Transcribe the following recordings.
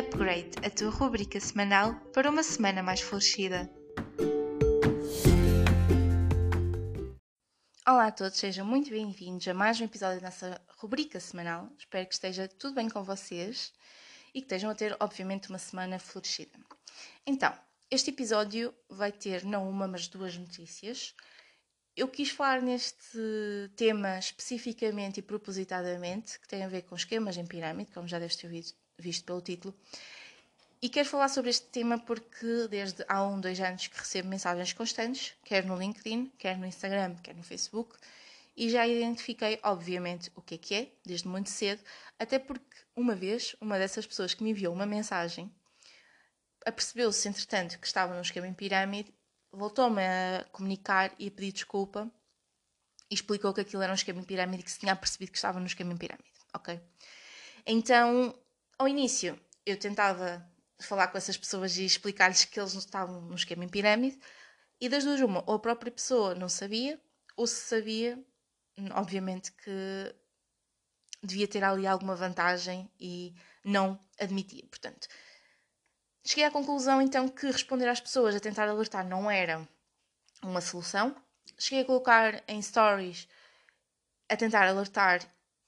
Upgrade, a tua rubrica semanal para uma semana mais florescida. Olá a todos, sejam muito bem-vindos a mais um episódio da nossa rubrica semanal. Espero que esteja tudo bem com vocês e que estejam a ter, obviamente, uma semana florescida. Então, este episódio vai ter não uma, mas duas notícias. Eu quis falar neste tema especificamente e propositadamente, que tem a ver com esquemas em pirâmide, como já deves ter visto pelo título. E quero falar sobre este tema porque desde há um, dois anos que recebo mensagens constantes, quer no LinkedIn, quer no Instagram, quer no Facebook, e já identifiquei, obviamente, o que é que é, desde muito cedo, até porque uma vez, uma dessas pessoas que me enviou uma mensagem, apercebeu-se, entretanto, que estava num esquema em pirâmide, voltou-me a comunicar e a pedir desculpa e explicou que aquilo era um esquema em pirâmide e que se tinha percebido que estava no esquema em pirâmide, ok? Então, ao início, eu tentava falar com essas pessoas e explicar-lhes que eles estavam no esquema em pirâmide e das duas uma, ou a própria pessoa não sabia, ou se sabia, obviamente que devia ter ali alguma vantagem e não admitia. Portanto, cheguei à conclusão então que responder às pessoas a tentar alertar não era uma solução. Cheguei a colocar em stories a tentar alertar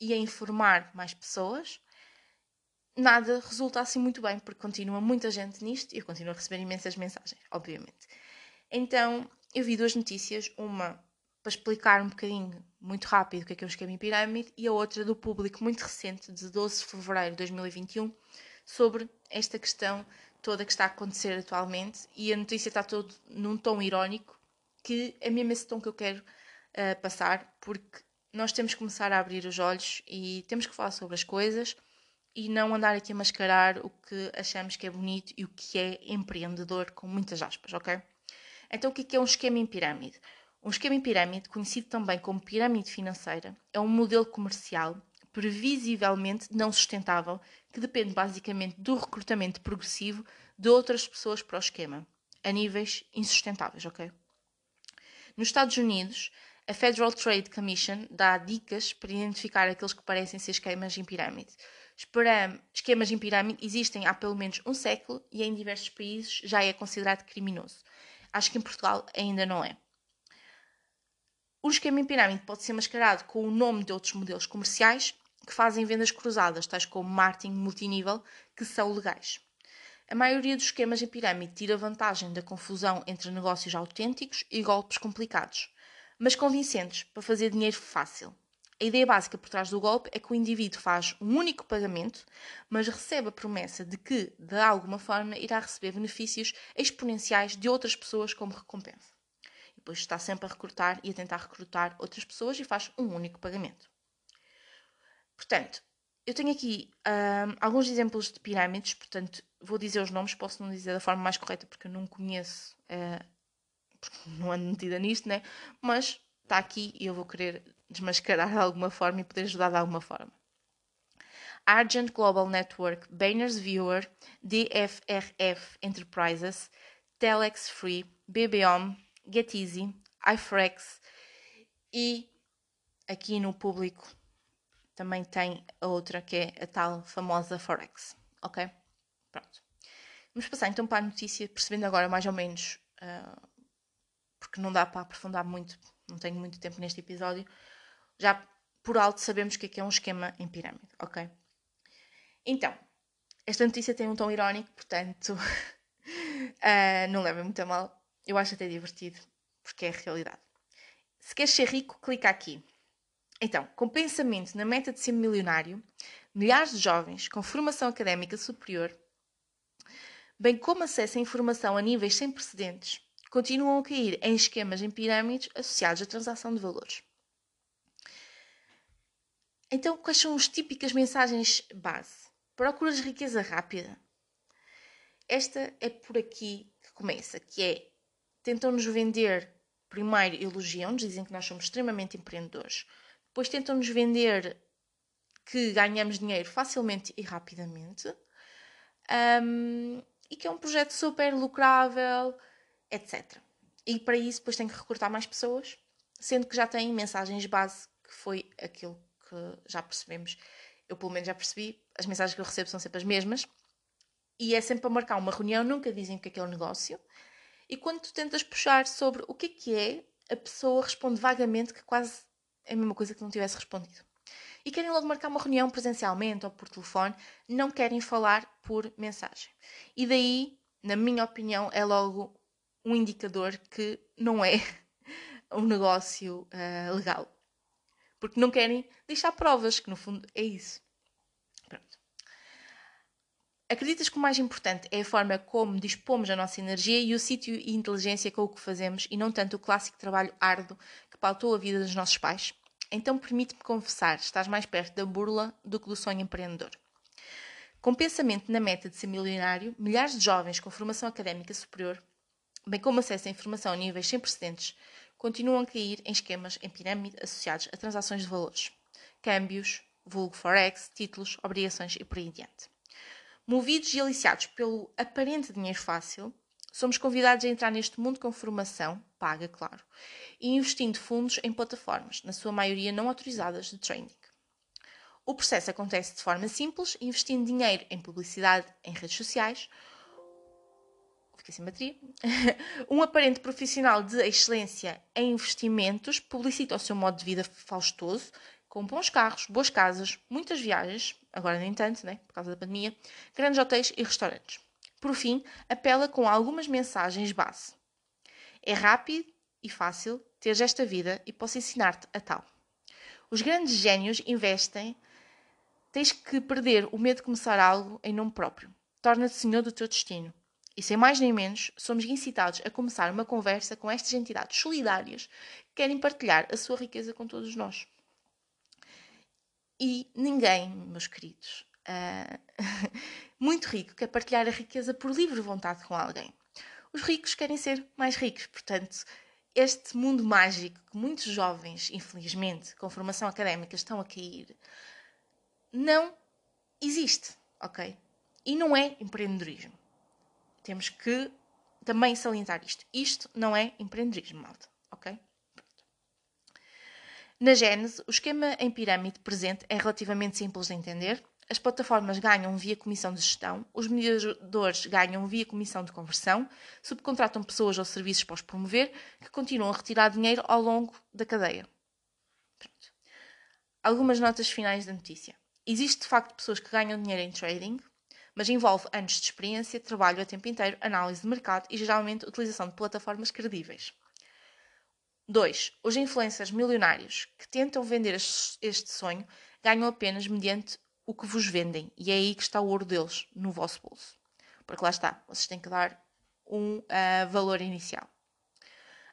e a informar mais pessoas nada resulta assim muito bem, porque continua muita gente nisto e eu continuo a receber imensas mensagens, obviamente. Então, eu vi duas notícias, uma para explicar um bocadinho, muito rápido, o que é que é um esquema em pirâmide, e a outra do público, muito recente, de 12 de fevereiro de 2021, sobre esta questão toda que está a acontecer atualmente. E a notícia está todo num tom irónico, que é mesmo esse tom que eu quero uh, passar, porque nós temos que começar a abrir os olhos e temos que falar sobre as coisas e não andar aqui a mascarar o que achamos que é bonito e o que é empreendedor, com muitas aspas, ok? Então, o que é um esquema em pirâmide? Um esquema em pirâmide, conhecido também como pirâmide financeira, é um modelo comercial previsivelmente não sustentável que depende basicamente do recrutamento progressivo de outras pessoas para o esquema, a níveis insustentáveis, ok? Nos Estados Unidos, a Federal Trade Commission dá dicas para identificar aqueles que parecem ser esquemas em pirâmide esquemas em pirâmide existem há pelo menos um século e em diversos países já é considerado criminoso. Acho que em Portugal ainda não é. O esquema em pirâmide pode ser mascarado com o nome de outros modelos comerciais que fazem vendas cruzadas, tais como marketing multinível, que são legais. A maioria dos esquemas em pirâmide tira vantagem da confusão entre negócios autênticos e golpes complicados, mas convincentes para fazer dinheiro fácil. A ideia básica por trás do golpe é que o indivíduo faz um único pagamento, mas recebe a promessa de que, de alguma forma, irá receber benefícios exponenciais de outras pessoas como recompensa. E depois está sempre a recrutar e a tentar recrutar outras pessoas e faz um único pagamento. Portanto, eu tenho aqui um, alguns exemplos de pirâmides, portanto, vou dizer os nomes, posso não dizer da forma mais correta porque eu não conheço, uh, porque não ando metida nisto, né? mas está aqui e eu vou querer desmascarar de alguma forma e poder ajudar de alguma forma. Argent Global Network, Banners Viewer, DFRF Enterprises, Telex Free, BBOM, GetEasy, iFrex e aqui no público também tem a outra que é a tal famosa Forex. Ok? Pronto. Vamos passar então para a notícia, percebendo agora mais ou menos, uh, porque não dá para aprofundar muito não tenho muito tempo neste episódio, já por alto sabemos que que é um esquema em pirâmide, ok? Então, esta notícia tem um tom irónico, portanto, uh, não leva muito a mal. Eu acho até divertido, porque é a realidade. Se queres ser rico, clica aqui. Então, com pensamento na meta de ser milionário, milhares de jovens com formação académica superior, bem como acesso a informação a níveis sem precedentes, continuam a cair em esquemas em pirâmides associados à transação de valores. Então, quais são as típicas mensagens base? Procuras riqueza rápida? Esta é por aqui que começa, que é tentam-nos vender, primeiro elogiam-nos, dizem que nós somos extremamente empreendedores, depois tentam-nos vender que ganhamos dinheiro facilmente e rapidamente, um, e que é um projeto super lucrável, etc. E para isso depois tem que recrutar mais pessoas, sendo que já têm mensagens base, que foi aquilo que já percebemos. Eu pelo menos já percebi, as mensagens que eu recebo são sempre as mesmas. e é sempre a marcar uma reunião, nunca dizem o que é que é o negócio. E quando tu tentas puxar sobre o que é que é, a pessoa responde vagamente que quase é a mesma coisa que não tivesse respondido. E querem logo marcar uma reunião presencialmente ou por telefone, não querem falar por mensagem. E daí, na minha opinião, é logo um indicador que não é um negócio uh, legal. Porque não querem deixar provas, que no fundo é isso. Acreditas que o mais importante é a forma como dispomos a nossa energia e o sítio e inteligência com o que fazemos e não tanto o clássico trabalho árduo que pautou a vida dos nossos pais? Então permite-me confessar, estás mais perto da burla do que do sonho empreendedor. Com pensamento na meta de ser milionário, milhares de jovens com formação académica superior, bem como acesso à informação a níveis sem precedentes, continuam a cair em esquemas em pirâmide associados a transações de valores, câmbios, vulgo forex, títulos, obrigações e por aí adiante. Movidos e aliciados pelo aparente dinheiro fácil, somos convidados a entrar neste mundo com formação, paga, claro, e investindo fundos em plataformas, na sua maioria não autorizadas de trading. O processo acontece de forma simples, investindo dinheiro em publicidade em redes sociais. Fiquei sem bateria. um aparente profissional de excelência em investimentos publicita o seu modo de vida faustoso, com bons carros, boas casas, muitas viagens, agora nem tanto, né, por causa da pandemia, grandes hotéis e restaurantes. Por fim, apela com algumas mensagens base. É rápido e fácil ter esta vida e posso ensinar-te a tal. Os grandes gênios investem. Tens que perder o medo de começar algo em nome próprio. Torna-te senhor do teu destino. E sem mais nem menos, somos incitados a começar uma conversa com estas entidades solidárias que querem partilhar a sua riqueza com todos nós. E ninguém, meus queridos, uh, muito rico quer partilhar a riqueza por livre vontade com alguém. Os ricos querem ser mais ricos, portanto, este mundo mágico que muitos jovens, infelizmente, com formação académica estão a cair, não existe, ok? E não é empreendedorismo. Temos que também salientar isto. Isto não é empreendedorismo, malta, ok? Na Gênese, o esquema em pirâmide presente é relativamente simples de entender. As plataformas ganham via comissão de gestão, os mediadores ganham via comissão de conversão, subcontratam pessoas ou serviços para os promover, que continuam a retirar dinheiro ao longo da cadeia. Pronto. Algumas notas finais da notícia. Existe de facto pessoas que ganham dinheiro em trading, mas envolve anos de experiência, trabalho a tempo inteiro, análise de mercado e geralmente utilização de plataformas credíveis. 2. Os influencers milionários que tentam vender este sonho ganham apenas mediante o que vos vendem. E é aí que está o ouro deles, no vosso bolso. Porque lá está, vocês têm que dar um uh, valor inicial.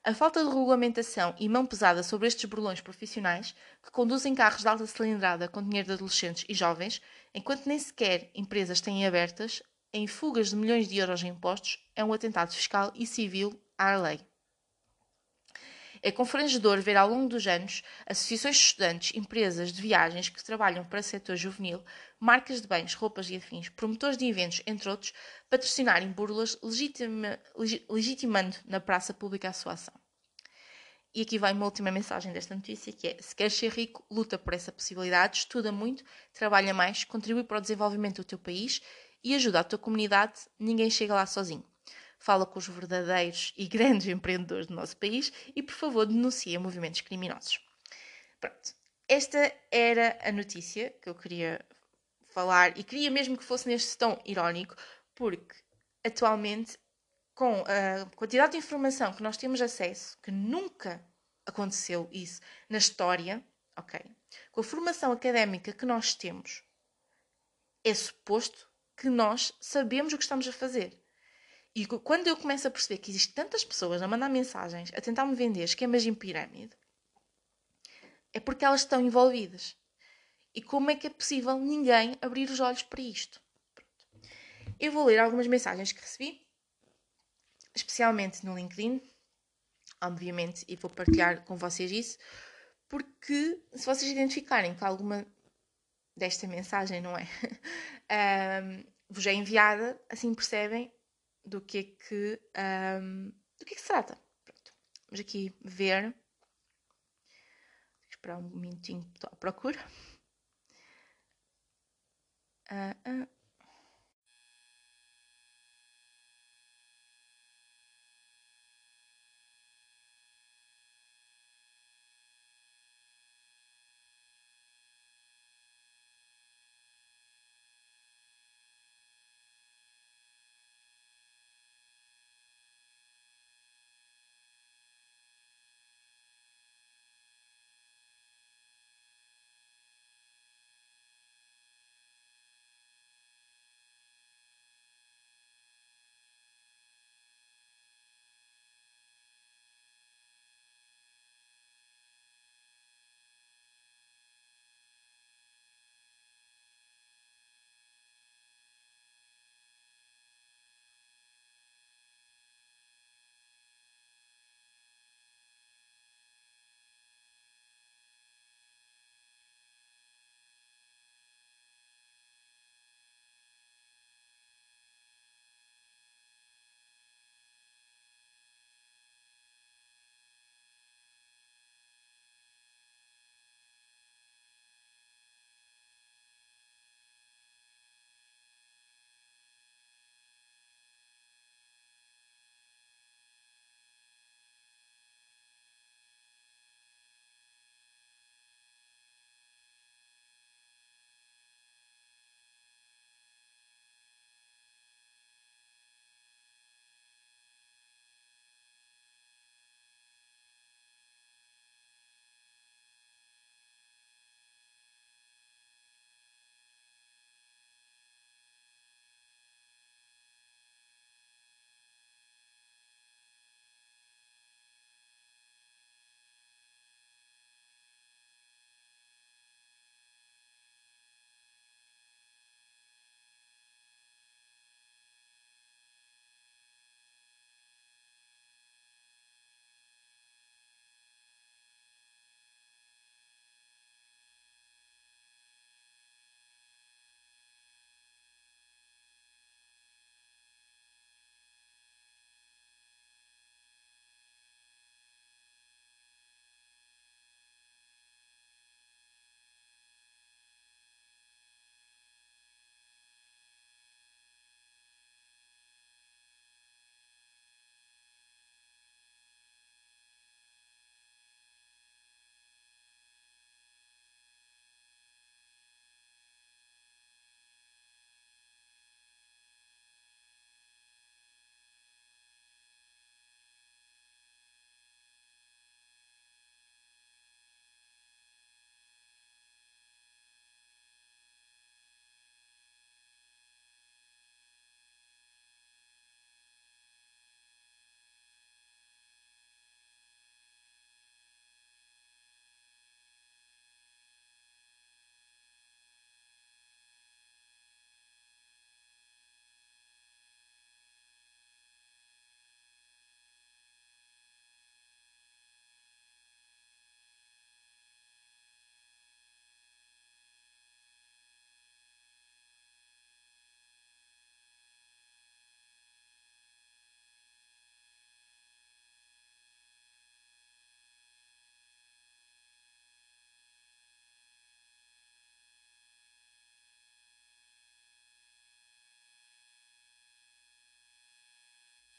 A falta de regulamentação e mão pesada sobre estes burlões profissionais que conduzem carros de alta cilindrada com dinheiro de adolescentes e jovens, enquanto nem sequer empresas têm abertas, em fugas de milhões de euros em impostos, é um atentado fiscal e civil à lei. É confrangedor ver ao longo dos anos associações de estudantes, empresas de viagens que trabalham para o setor juvenil, marcas de bens, roupas e afins, promotores de eventos, entre outros, patrocinarem burlas, legitima, legitimando na praça pública a sua ação. E aqui vai uma última mensagem desta notícia, que é, se queres ser rico, luta por essa possibilidade, estuda muito, trabalha mais, contribui para o desenvolvimento do teu país e ajuda a tua comunidade, ninguém chega lá sozinho fala com os verdadeiros e grandes empreendedores do nosso país e, por favor, denuncia movimentos criminosos. Pronto, esta era a notícia que eu queria falar e queria mesmo que fosse neste tom irónico, porque atualmente, com a quantidade de informação que nós temos acesso, que nunca aconteceu isso na história, ok? Com a formação académica que nós temos, é suposto que nós sabemos o que estamos a fazer. E quando eu começo a perceber que existem tantas pessoas a mandar mensagens, a tentar me vender esquemas em pirâmide, é porque elas estão envolvidas. E como é que é possível ninguém abrir os olhos para isto? Pronto. Eu vou ler algumas mensagens que recebi, especialmente no LinkedIn, obviamente, e vou partilhar com vocês isso, porque se vocês identificarem que alguma desta mensagem, não é? um, vos é enviada, assim percebem do que é que, um, do que, é que se trata. Pronto. Vamos aqui ver. Vou esperar um minutinho à procura. Uh, uh.